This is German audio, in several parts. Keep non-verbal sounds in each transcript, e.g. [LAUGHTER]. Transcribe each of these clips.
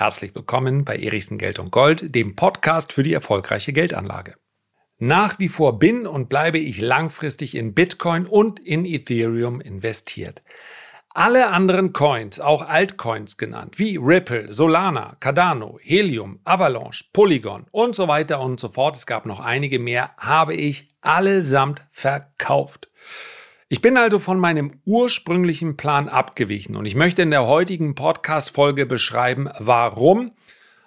Herzlich willkommen bei Erichsen Geld und Gold, dem Podcast für die erfolgreiche Geldanlage. Nach wie vor bin und bleibe ich langfristig in Bitcoin und in Ethereum investiert. Alle anderen Coins, auch Altcoins genannt, wie Ripple, Solana, Cardano, Helium, Avalanche, Polygon und so weiter und so fort, es gab noch einige mehr, habe ich allesamt verkauft. Ich bin also von meinem ursprünglichen Plan abgewichen und ich möchte in der heutigen Podcast-Folge beschreiben, warum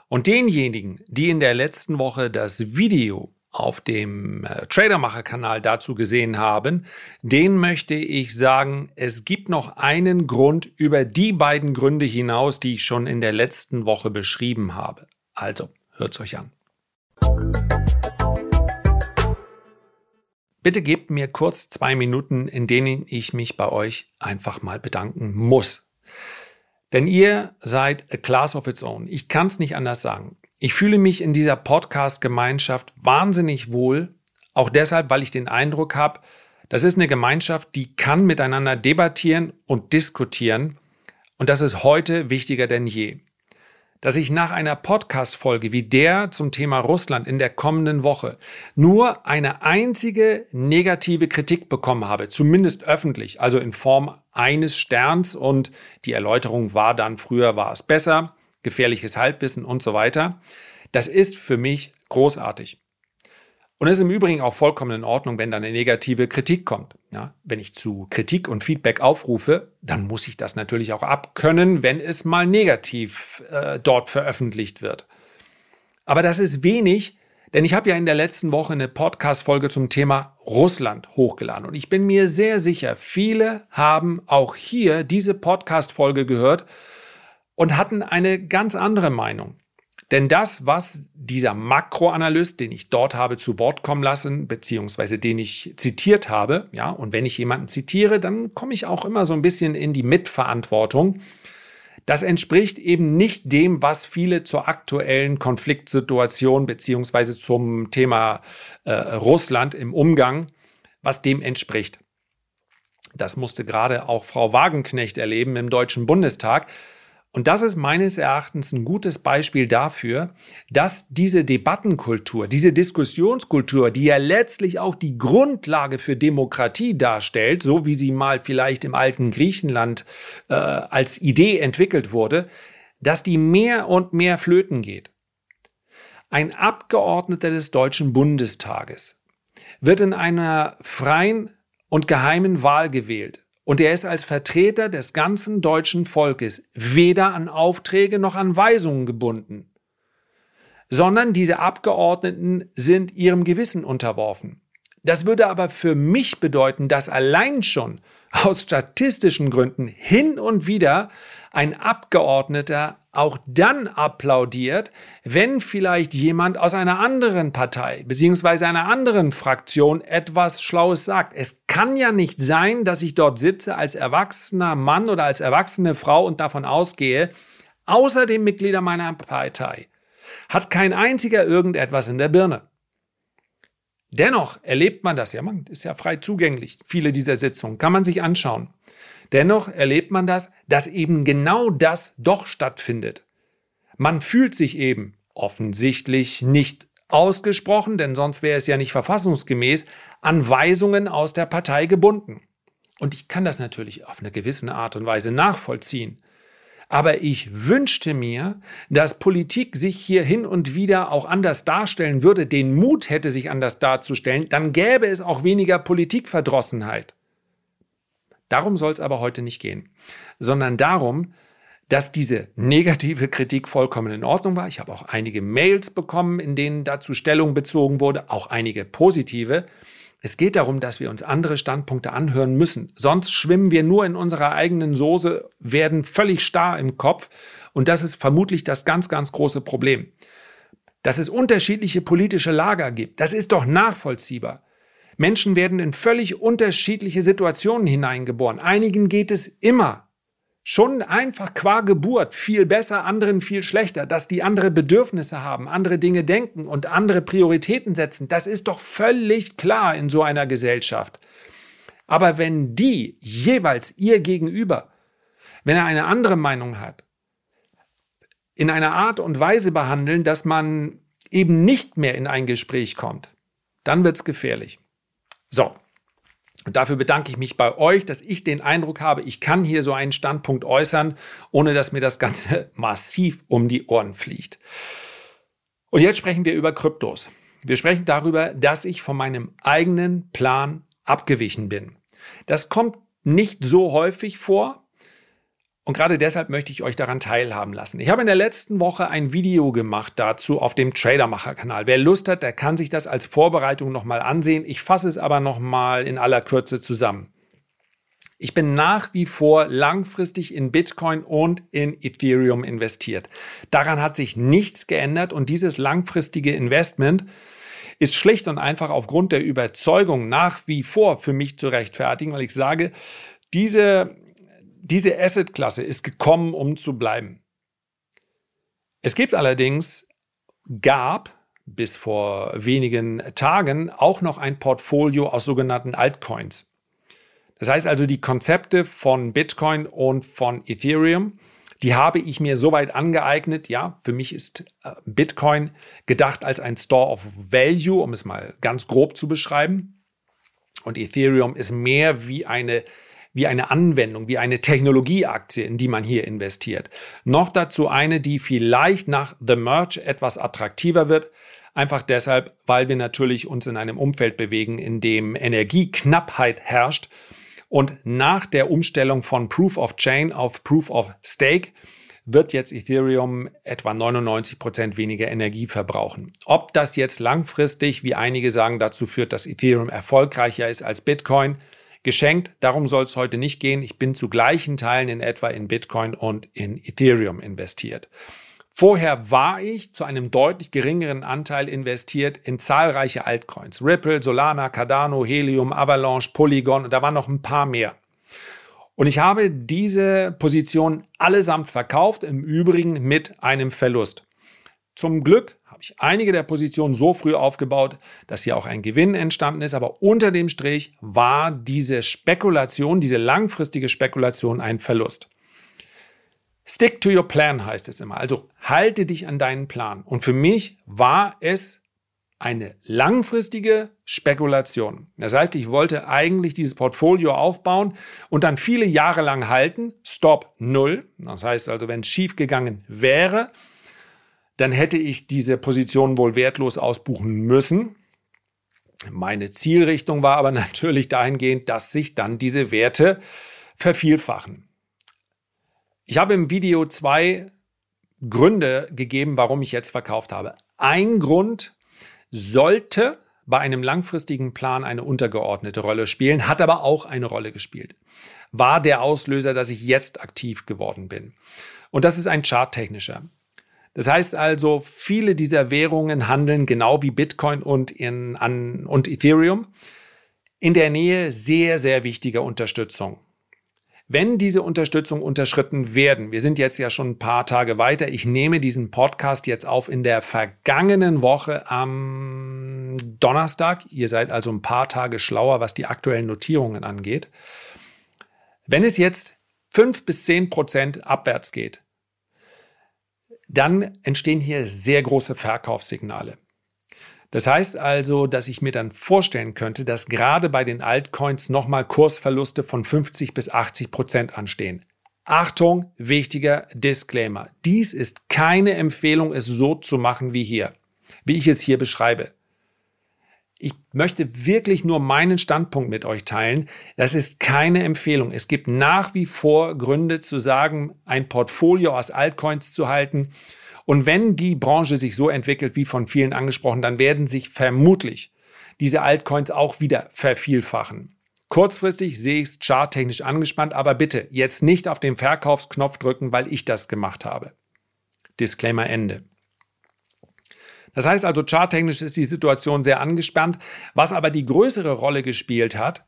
und denjenigen, die in der letzten Woche das Video auf dem äh, Tradermacher-Kanal dazu gesehen haben, den möchte ich sagen, es gibt noch einen Grund über die beiden Gründe hinaus, die ich schon in der letzten Woche beschrieben habe. Also, hört's euch an. Bitte gebt mir kurz zwei Minuten, in denen ich mich bei euch einfach mal bedanken muss. Denn ihr seid a class of its own. Ich kann es nicht anders sagen. Ich fühle mich in dieser Podcast-Gemeinschaft wahnsinnig wohl, auch deshalb, weil ich den Eindruck habe, das ist eine Gemeinschaft, die kann miteinander debattieren und diskutieren. Und das ist heute wichtiger denn je dass ich nach einer Podcast-Folge wie der zum Thema Russland in der kommenden Woche nur eine einzige negative Kritik bekommen habe, zumindest öffentlich, also in Form eines Sterns und die Erläuterung war dann, früher war es besser, gefährliches Halbwissen und so weiter. Das ist für mich großartig. Und es ist im Übrigen auch vollkommen in Ordnung, wenn da eine negative Kritik kommt. Ja, wenn ich zu Kritik und Feedback aufrufe, dann muss ich das natürlich auch abkönnen, wenn es mal negativ äh, dort veröffentlicht wird. Aber das ist wenig, denn ich habe ja in der letzten Woche eine Podcast-Folge zum Thema Russland hochgeladen. Und ich bin mir sehr sicher, viele haben auch hier diese Podcast-Folge gehört und hatten eine ganz andere Meinung. Denn das, was dieser Makroanalyst, den ich dort habe zu Wort kommen lassen, beziehungsweise den ich zitiert habe, ja, und wenn ich jemanden zitiere, dann komme ich auch immer so ein bisschen in die Mitverantwortung. Das entspricht eben nicht dem, was viele zur aktuellen Konfliktsituation beziehungsweise zum Thema äh, Russland im Umgang, was dem entspricht. Das musste gerade auch Frau Wagenknecht erleben im Deutschen Bundestag. Und das ist meines Erachtens ein gutes Beispiel dafür, dass diese Debattenkultur, diese Diskussionskultur, die ja letztlich auch die Grundlage für Demokratie darstellt, so wie sie mal vielleicht im alten Griechenland äh, als Idee entwickelt wurde, dass die mehr und mehr flöten geht. Ein Abgeordneter des Deutschen Bundestages wird in einer freien und geheimen Wahl gewählt. Und er ist als Vertreter des ganzen deutschen Volkes weder an Aufträge noch an Weisungen gebunden, sondern diese Abgeordneten sind ihrem Gewissen unterworfen. Das würde aber für mich bedeuten, dass allein schon aus statistischen Gründen hin und wieder ein Abgeordneter auch dann applaudiert, wenn vielleicht jemand aus einer anderen Partei bzw. einer anderen Fraktion etwas Schlaues sagt. Es kann ja nicht sein, dass ich dort sitze als erwachsener Mann oder als erwachsene Frau und davon ausgehe, außer den Mitgliedern meiner Partei hat kein einziger irgendetwas in der Birne. Dennoch erlebt man das ja, man ist ja frei zugänglich, viele dieser Sitzungen kann man sich anschauen. Dennoch erlebt man das, dass eben genau das doch stattfindet. Man fühlt sich eben offensichtlich nicht ausgesprochen, denn sonst wäre es ja nicht verfassungsgemäß, an Weisungen aus der Partei gebunden. Und ich kann das natürlich auf eine gewisse Art und Weise nachvollziehen. Aber ich wünschte mir, dass Politik sich hier hin und wieder auch anders darstellen würde, den Mut hätte, sich anders darzustellen, dann gäbe es auch weniger Politikverdrossenheit. Darum soll es aber heute nicht gehen, sondern darum, dass diese negative Kritik vollkommen in Ordnung war. Ich habe auch einige Mails bekommen, in denen dazu Stellung bezogen wurde, auch einige positive. Es geht darum, dass wir uns andere Standpunkte anhören müssen. Sonst schwimmen wir nur in unserer eigenen Soße, werden völlig starr im Kopf. Und das ist vermutlich das ganz, ganz große Problem. Dass es unterschiedliche politische Lager gibt, das ist doch nachvollziehbar. Menschen werden in völlig unterschiedliche Situationen hineingeboren. Einigen geht es immer schon einfach qua Geburt viel besser, anderen viel schlechter, dass die andere Bedürfnisse haben, andere Dinge denken und andere Prioritäten setzen, das ist doch völlig klar in so einer Gesellschaft. Aber wenn die jeweils ihr gegenüber, wenn er eine andere Meinung hat, in einer Art und Weise behandeln, dass man eben nicht mehr in ein Gespräch kommt, dann wird es gefährlich. So, und dafür bedanke ich mich bei euch, dass ich den Eindruck habe, ich kann hier so einen Standpunkt äußern, ohne dass mir das Ganze [LAUGHS] massiv um die Ohren fliegt. Und jetzt sprechen wir über Kryptos. Wir sprechen darüber, dass ich von meinem eigenen Plan abgewichen bin. Das kommt nicht so häufig vor, und gerade deshalb möchte ich euch daran teilhaben lassen. Ich habe in der letzten Woche ein Video gemacht dazu auf dem Tradermacher-Kanal. Wer Lust hat, der kann sich das als Vorbereitung nochmal ansehen. Ich fasse es aber nochmal in aller Kürze zusammen. Ich bin nach wie vor langfristig in Bitcoin und in Ethereum investiert. Daran hat sich nichts geändert und dieses langfristige Investment ist schlicht und einfach aufgrund der Überzeugung nach wie vor für mich zu rechtfertigen, weil ich sage, diese diese Asset-Klasse ist gekommen, um zu bleiben. Es gibt allerdings, gab bis vor wenigen Tagen auch noch ein Portfolio aus sogenannten Altcoins. Das heißt also, die Konzepte von Bitcoin und von Ethereum, die habe ich mir soweit angeeignet. Ja, für mich ist äh, Bitcoin gedacht als ein Store of Value, um es mal ganz grob zu beschreiben. Und Ethereum ist mehr wie eine wie eine Anwendung, wie eine Technologieaktie, in die man hier investiert. Noch dazu eine, die vielleicht nach The Merge etwas attraktiver wird. Einfach deshalb, weil wir natürlich uns in einem Umfeld bewegen, in dem Energieknappheit herrscht. Und nach der Umstellung von Proof of Chain auf Proof of Stake wird jetzt Ethereum etwa 99 Prozent weniger Energie verbrauchen. Ob das jetzt langfristig, wie einige sagen, dazu führt, dass Ethereum erfolgreicher ist als Bitcoin, geschenkt. Darum soll es heute nicht gehen. Ich bin zu gleichen Teilen in etwa in Bitcoin und in Ethereum investiert. Vorher war ich zu einem deutlich geringeren Anteil investiert in zahlreiche Altcoins. Ripple, Solana, Cardano, Helium, Avalanche, Polygon und da waren noch ein paar mehr. Und ich habe diese Position allesamt verkauft, im Übrigen mit einem Verlust. Zum Glück habe ich einige der Positionen so früh aufgebaut, dass hier auch ein Gewinn entstanden ist, aber unter dem Strich war diese Spekulation, diese langfristige Spekulation ein Verlust. Stick to your plan heißt es immer. Also halte dich an deinen Plan. Und für mich war es eine langfristige Spekulation. Das heißt, ich wollte eigentlich dieses Portfolio aufbauen und dann viele Jahre lang halten. Stop null. Das heißt also, wenn es schief gegangen wäre, dann hätte ich diese Position wohl wertlos ausbuchen müssen. Meine Zielrichtung war aber [LAUGHS] natürlich dahingehend, dass sich dann diese Werte vervielfachen. Ich habe im Video zwei Gründe gegeben, warum ich jetzt verkauft habe. Ein Grund sollte bei einem langfristigen Plan eine untergeordnete Rolle spielen, hat aber auch eine Rolle gespielt. War der Auslöser, dass ich jetzt aktiv geworden bin. Und das ist ein charttechnischer. Das heißt also, viele dieser Währungen handeln genau wie Bitcoin und, in, an, und Ethereum in der Nähe sehr, sehr wichtiger Unterstützung. Wenn diese Unterstützung unterschritten werden, wir sind jetzt ja schon ein paar Tage weiter, ich nehme diesen Podcast jetzt auf in der vergangenen Woche am Donnerstag. Ihr seid also ein paar Tage schlauer, was die aktuellen Notierungen angeht. Wenn es jetzt 5 bis 10 Prozent abwärts geht, dann entstehen hier sehr große Verkaufssignale. Das heißt also, dass ich mir dann vorstellen könnte, dass gerade bei den Altcoins nochmal Kursverluste von 50 bis 80 Prozent anstehen. Achtung, wichtiger Disclaimer. Dies ist keine Empfehlung, es so zu machen wie hier, wie ich es hier beschreibe. Ich möchte wirklich nur meinen Standpunkt mit euch teilen. Das ist keine Empfehlung. Es gibt nach wie vor Gründe zu sagen, ein Portfolio aus Altcoins zu halten. Und wenn die Branche sich so entwickelt, wie von vielen angesprochen, dann werden sich vermutlich diese Altcoins auch wieder vervielfachen. Kurzfristig sehe ich es charttechnisch angespannt, aber bitte jetzt nicht auf den Verkaufsknopf drücken, weil ich das gemacht habe. Disclaimer Ende. Das heißt also, charttechnisch ist die Situation sehr angespannt. Was aber die größere Rolle gespielt hat,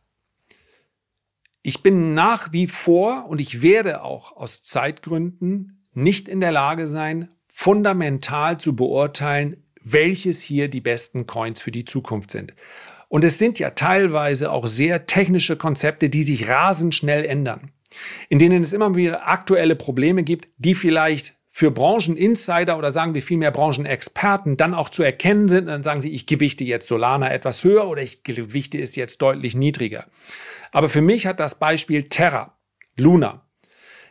ich bin nach wie vor und ich werde auch aus Zeitgründen nicht in der Lage sein, fundamental zu beurteilen, welches hier die besten Coins für die Zukunft sind. Und es sind ja teilweise auch sehr technische Konzepte, die sich rasend schnell ändern, in denen es immer wieder aktuelle Probleme gibt, die vielleicht für Brancheninsider oder sagen wir vielmehr Branchenexperten dann auch zu erkennen sind. Dann sagen sie, ich gewichte jetzt Solana etwas höher oder ich gewichte es jetzt deutlich niedriger. Aber für mich hat das Beispiel Terra, Luna,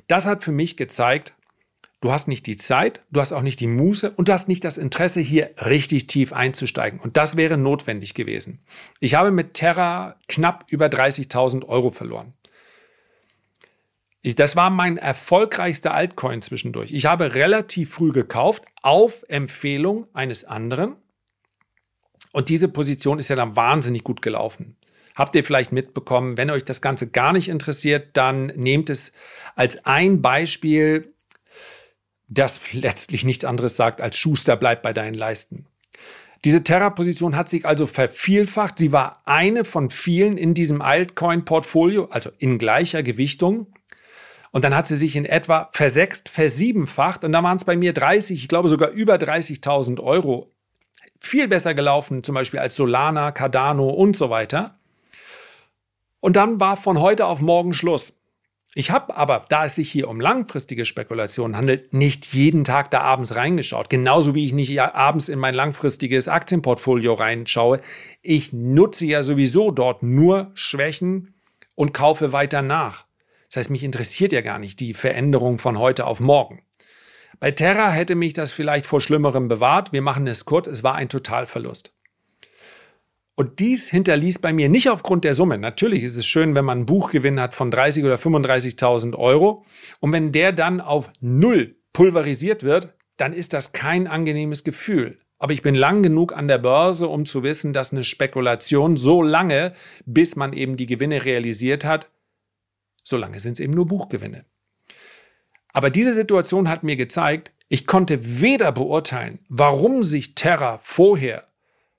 das hat für mich gezeigt, du hast nicht die Zeit, du hast auch nicht die Muße und du hast nicht das Interesse, hier richtig tief einzusteigen. Und das wäre notwendig gewesen. Ich habe mit Terra knapp über 30.000 Euro verloren. Ich, das war mein erfolgreichster Altcoin zwischendurch. Ich habe relativ früh gekauft auf Empfehlung eines anderen. Und diese Position ist ja dann wahnsinnig gut gelaufen. Habt ihr vielleicht mitbekommen, wenn euch das Ganze gar nicht interessiert, dann nehmt es als ein Beispiel, das letztlich nichts anderes sagt als Schuster bleibt bei deinen Leisten. Diese Terra-Position hat sich also vervielfacht. Sie war eine von vielen in diesem Altcoin-Portfolio, also in gleicher Gewichtung. Und dann hat sie sich in etwa versechst, versiebenfacht. Und da waren es bei mir 30, ich glaube sogar über 30.000 Euro. Viel besser gelaufen, zum Beispiel als Solana, Cardano und so weiter. Und dann war von heute auf morgen Schluss. Ich habe aber, da es sich hier um langfristige Spekulationen handelt, nicht jeden Tag da abends reingeschaut. Genauso wie ich nicht abends in mein langfristiges Aktienportfolio reinschaue. Ich nutze ja sowieso dort nur Schwächen und kaufe weiter nach. Das heißt, mich interessiert ja gar nicht die Veränderung von heute auf morgen. Bei Terra hätte mich das vielleicht vor Schlimmerem bewahrt. Wir machen es kurz, es war ein Totalverlust. Und dies hinterließ bei mir nicht aufgrund der Summe. Natürlich ist es schön, wenn man einen Buchgewinn hat von 30 oder 35.000 Euro. Und wenn der dann auf Null pulverisiert wird, dann ist das kein angenehmes Gefühl. Aber ich bin lang genug an der Börse, um zu wissen, dass eine Spekulation so lange, bis man eben die Gewinne realisiert hat, Solange sind es eben nur Buchgewinne. Aber diese Situation hat mir gezeigt, ich konnte weder beurteilen, warum sich Terra vorher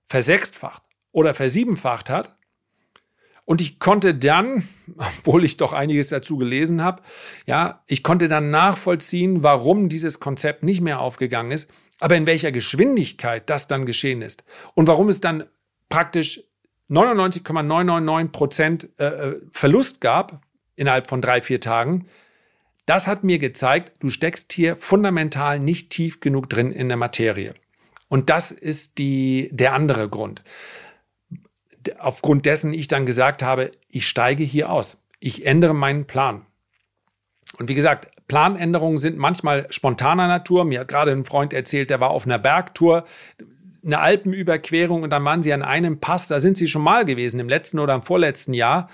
versechsfacht oder versiebenfacht hat. Und ich konnte dann, [LAUGHS] obwohl ich doch einiges dazu gelesen habe, ja, ich konnte dann nachvollziehen, warum dieses Konzept nicht mehr aufgegangen ist, aber in welcher Geschwindigkeit das dann geschehen ist und warum es dann praktisch 99,999 Prozent äh, äh, Verlust gab innerhalb von drei, vier Tagen. Das hat mir gezeigt, du steckst hier fundamental nicht tief genug drin in der Materie. Und das ist die, der andere Grund. Aufgrund dessen ich dann gesagt habe, ich steige hier aus. Ich ändere meinen Plan. Und wie gesagt, Planänderungen sind manchmal spontaner Natur. Mir hat gerade ein Freund erzählt, der war auf einer Bergtour, eine Alpenüberquerung und dann waren sie an einem Pass, da sind sie schon mal gewesen, im letzten oder im vorletzten Jahr.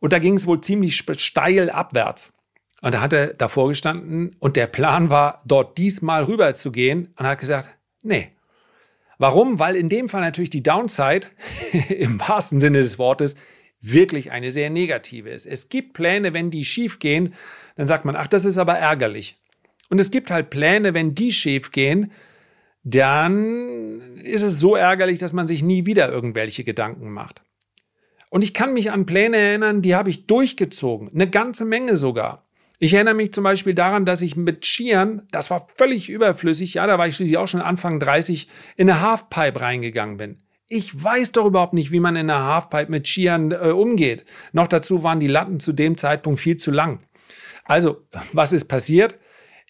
Und da ging es wohl ziemlich steil abwärts. Und da hat er davor gestanden und der Plan war, dort diesmal rüber zu gehen und hat gesagt, nee. Warum? Weil in dem Fall natürlich die Downside [LAUGHS] im wahrsten Sinne des Wortes wirklich eine sehr negative ist. Es gibt Pläne, wenn die schief gehen, dann sagt man, ach, das ist aber ärgerlich. Und es gibt halt Pläne, wenn die schief gehen, dann ist es so ärgerlich, dass man sich nie wieder irgendwelche Gedanken macht. Und ich kann mich an Pläne erinnern, die habe ich durchgezogen. Eine ganze Menge sogar. Ich erinnere mich zum Beispiel daran, dass ich mit Skiern, das war völlig überflüssig, ja, da war ich schließlich auch schon Anfang 30, in eine Halfpipe reingegangen bin. Ich weiß doch überhaupt nicht, wie man in einer Halfpipe mit Skiern äh, umgeht. Noch dazu waren die Latten zu dem Zeitpunkt viel zu lang. Also, was ist passiert?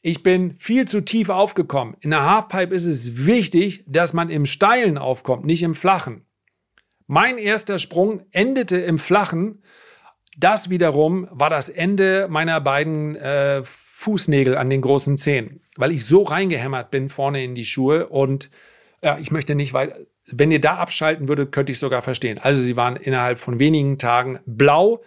Ich bin viel zu tief aufgekommen. In der Halfpipe ist es wichtig, dass man im Steilen aufkommt, nicht im Flachen. Mein erster Sprung endete im Flachen. Das wiederum war das Ende meiner beiden äh, Fußnägel an den großen Zehen, weil ich so reingehämmert bin vorne in die Schuhe und ja, ich möchte nicht, weil wenn ihr da abschalten würdet, könnte ich sogar verstehen. Also sie waren innerhalb von wenigen Tagen blau.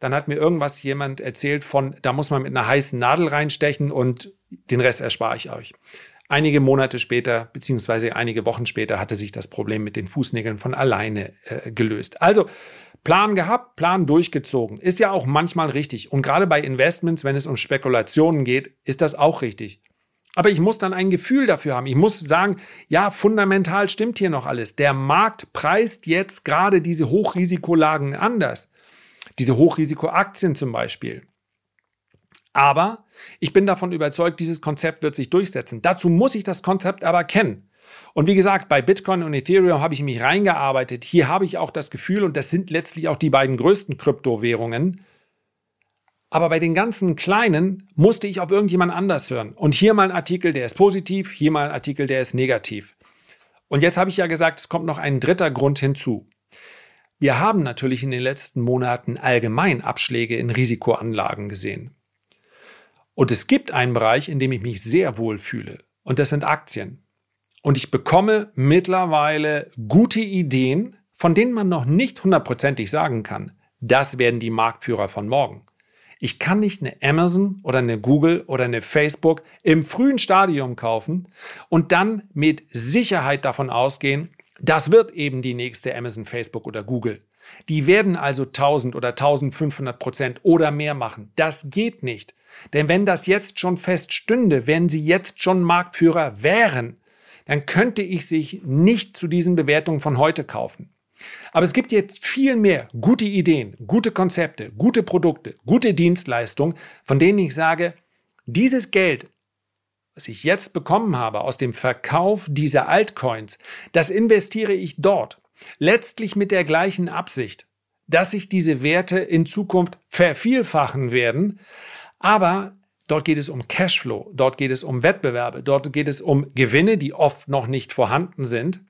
Dann hat mir irgendwas jemand erzählt von, da muss man mit einer heißen Nadel reinstechen und den Rest erspare ich euch. Einige Monate später, beziehungsweise einige Wochen später, hatte sich das Problem mit den Fußnägeln von alleine äh, gelöst. Also Plan gehabt, Plan durchgezogen. Ist ja auch manchmal richtig. Und gerade bei Investments, wenn es um Spekulationen geht, ist das auch richtig. Aber ich muss dann ein Gefühl dafür haben. Ich muss sagen, ja, fundamental stimmt hier noch alles. Der Markt preist jetzt gerade diese Hochrisikolagen anders. Diese Hochrisikoaktien zum Beispiel. Aber ich bin davon überzeugt, dieses Konzept wird sich durchsetzen. Dazu muss ich das Konzept aber kennen. Und wie gesagt, bei Bitcoin und Ethereum habe ich mich reingearbeitet. Hier habe ich auch das Gefühl, und das sind letztlich auch die beiden größten Kryptowährungen, Aber bei den ganzen kleinen musste ich auf irgendjemand anders hören. Und hier mal ein Artikel, der ist positiv, hier mal ein Artikel, der ist negativ. Und jetzt habe ich ja gesagt, es kommt noch ein dritter Grund hinzu. Wir haben natürlich in den letzten Monaten allgemein Abschläge in Risikoanlagen gesehen. Und es gibt einen Bereich, in dem ich mich sehr wohl fühle. Und das sind Aktien. Und ich bekomme mittlerweile gute Ideen, von denen man noch nicht hundertprozentig sagen kann, das werden die Marktführer von morgen. Ich kann nicht eine Amazon oder eine Google oder eine Facebook im frühen Stadium kaufen und dann mit Sicherheit davon ausgehen, das wird eben die nächste Amazon, Facebook oder Google. Die werden also 1000 oder 1500 Prozent oder mehr machen. Das geht nicht. Denn wenn das jetzt schon feststünde, wenn sie jetzt schon Marktführer wären, dann könnte ich sich nicht zu diesen Bewertungen von heute kaufen. Aber es gibt jetzt viel mehr gute Ideen, gute Konzepte, gute Produkte, gute Dienstleistungen, von denen ich sage, dieses Geld, was ich jetzt bekommen habe aus dem Verkauf dieser Altcoins, das investiere ich dort. Letztlich mit der gleichen Absicht, dass sich diese Werte in Zukunft vervielfachen werden. Aber dort geht es um Cashflow, dort geht es um Wettbewerbe, dort geht es um Gewinne, die oft noch nicht vorhanden sind.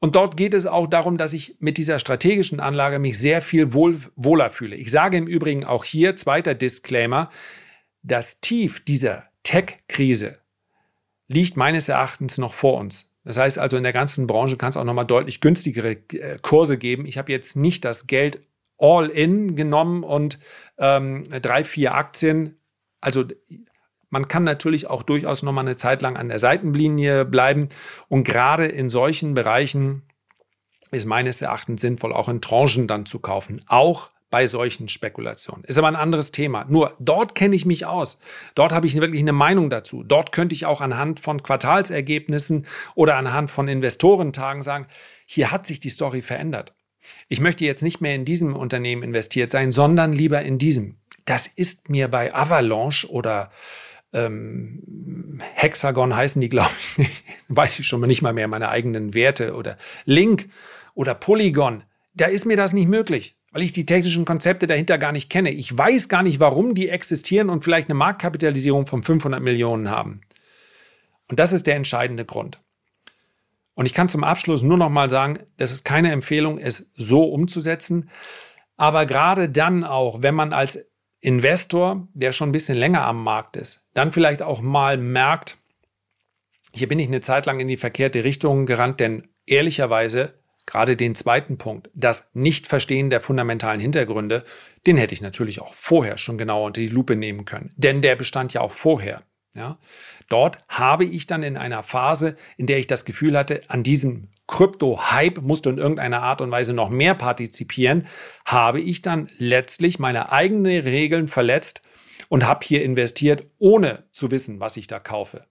Und dort geht es auch darum, dass ich mit dieser strategischen Anlage mich sehr viel wohl, wohler fühle. Ich sage im Übrigen auch hier, zweiter Disclaimer, das Tief dieser Tech-Krise liegt meines Erachtens noch vor uns. Das heißt also, in der ganzen Branche kann es auch nochmal deutlich günstigere äh, Kurse geben. Ich habe jetzt nicht das Geld all in genommen und ähm, drei, vier Aktien. Also man kann natürlich auch durchaus noch mal eine Zeit lang an der Seitenlinie bleiben. Und gerade in solchen Bereichen ist meines Erachtens sinnvoll, auch in Tranchen dann zu kaufen. Auch bei solchen Spekulationen. Ist aber ein anderes Thema. Nur dort kenne ich mich aus. Dort habe ich wirklich eine Meinung dazu. Dort könnte ich auch anhand von Quartalsergebnissen oder anhand von Investorentagen sagen, hier hat sich die Story verändert. Ich möchte jetzt nicht mehr in diesem Unternehmen investiert sein, sondern lieber in diesem. Das ist mir bei Avalanche oder ähm, Hexagon heißen die, glaube ich, nicht. [LAUGHS] weiß ich schon mal nicht mal mehr meine eigenen Werte oder Link oder Polygon. Da ist mir das nicht möglich, weil ich die technischen Konzepte dahinter gar nicht kenne. Ich weiß gar nicht, warum die existieren und vielleicht eine Marktkapitalisierung von 500 Millionen haben. Und das ist der entscheidende Grund. Und ich kann zum Abschluss nur noch mal sagen, das ist keine Empfehlung, es so umzusetzen. Aber gerade dann auch, wenn man als Investor, der schon ein bisschen länger am Markt ist, dann vielleicht auch mal merkt, hier bin ich eine Zeit lang in die verkehrte Richtung gerannt, denn ehrlicherweise gerade den zweiten Punkt, das Nichtverstehen der fundamentalen Hintergründe, den hätte ich natürlich auch vorher schon genauer unter die Lupe nehmen können, denn der bestand ja auch vorher. Ja? Dort habe ich dann in einer Phase, in der ich das Gefühl hatte, an diesem Krypto-Hype musste in irgendeiner Art und Weise noch mehr partizipieren, habe ich dann letztlich meine eigenen Regeln verletzt und habe hier investiert, ohne zu wissen, was ich da kaufe.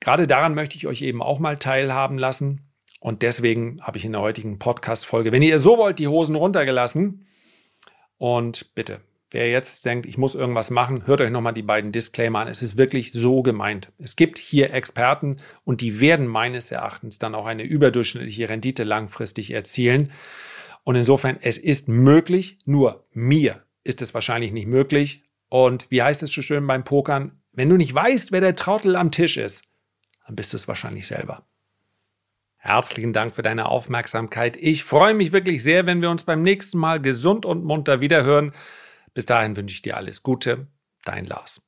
Gerade daran möchte ich euch eben auch mal teilhaben lassen. Und deswegen habe ich in der heutigen Podcast-Folge, wenn ihr so wollt, die Hosen runtergelassen. Und bitte, Wer jetzt denkt, ich muss irgendwas machen, hört euch nochmal die beiden Disclaimer an. Es ist wirklich so gemeint. Es gibt hier Experten und die werden meines Erachtens dann auch eine überdurchschnittliche Rendite langfristig erzielen. Und insofern, es ist möglich, nur mir ist es wahrscheinlich nicht möglich. Und wie heißt es so schön beim Pokern? Wenn du nicht weißt, wer der Trottel am Tisch ist, dann bist du es wahrscheinlich selber. Herzlichen Dank für deine Aufmerksamkeit. Ich freue mich wirklich sehr, wenn wir uns beim nächsten Mal gesund und munter wiederhören. Bis dahin wünsche ich dir alles Gute. Dein Lars.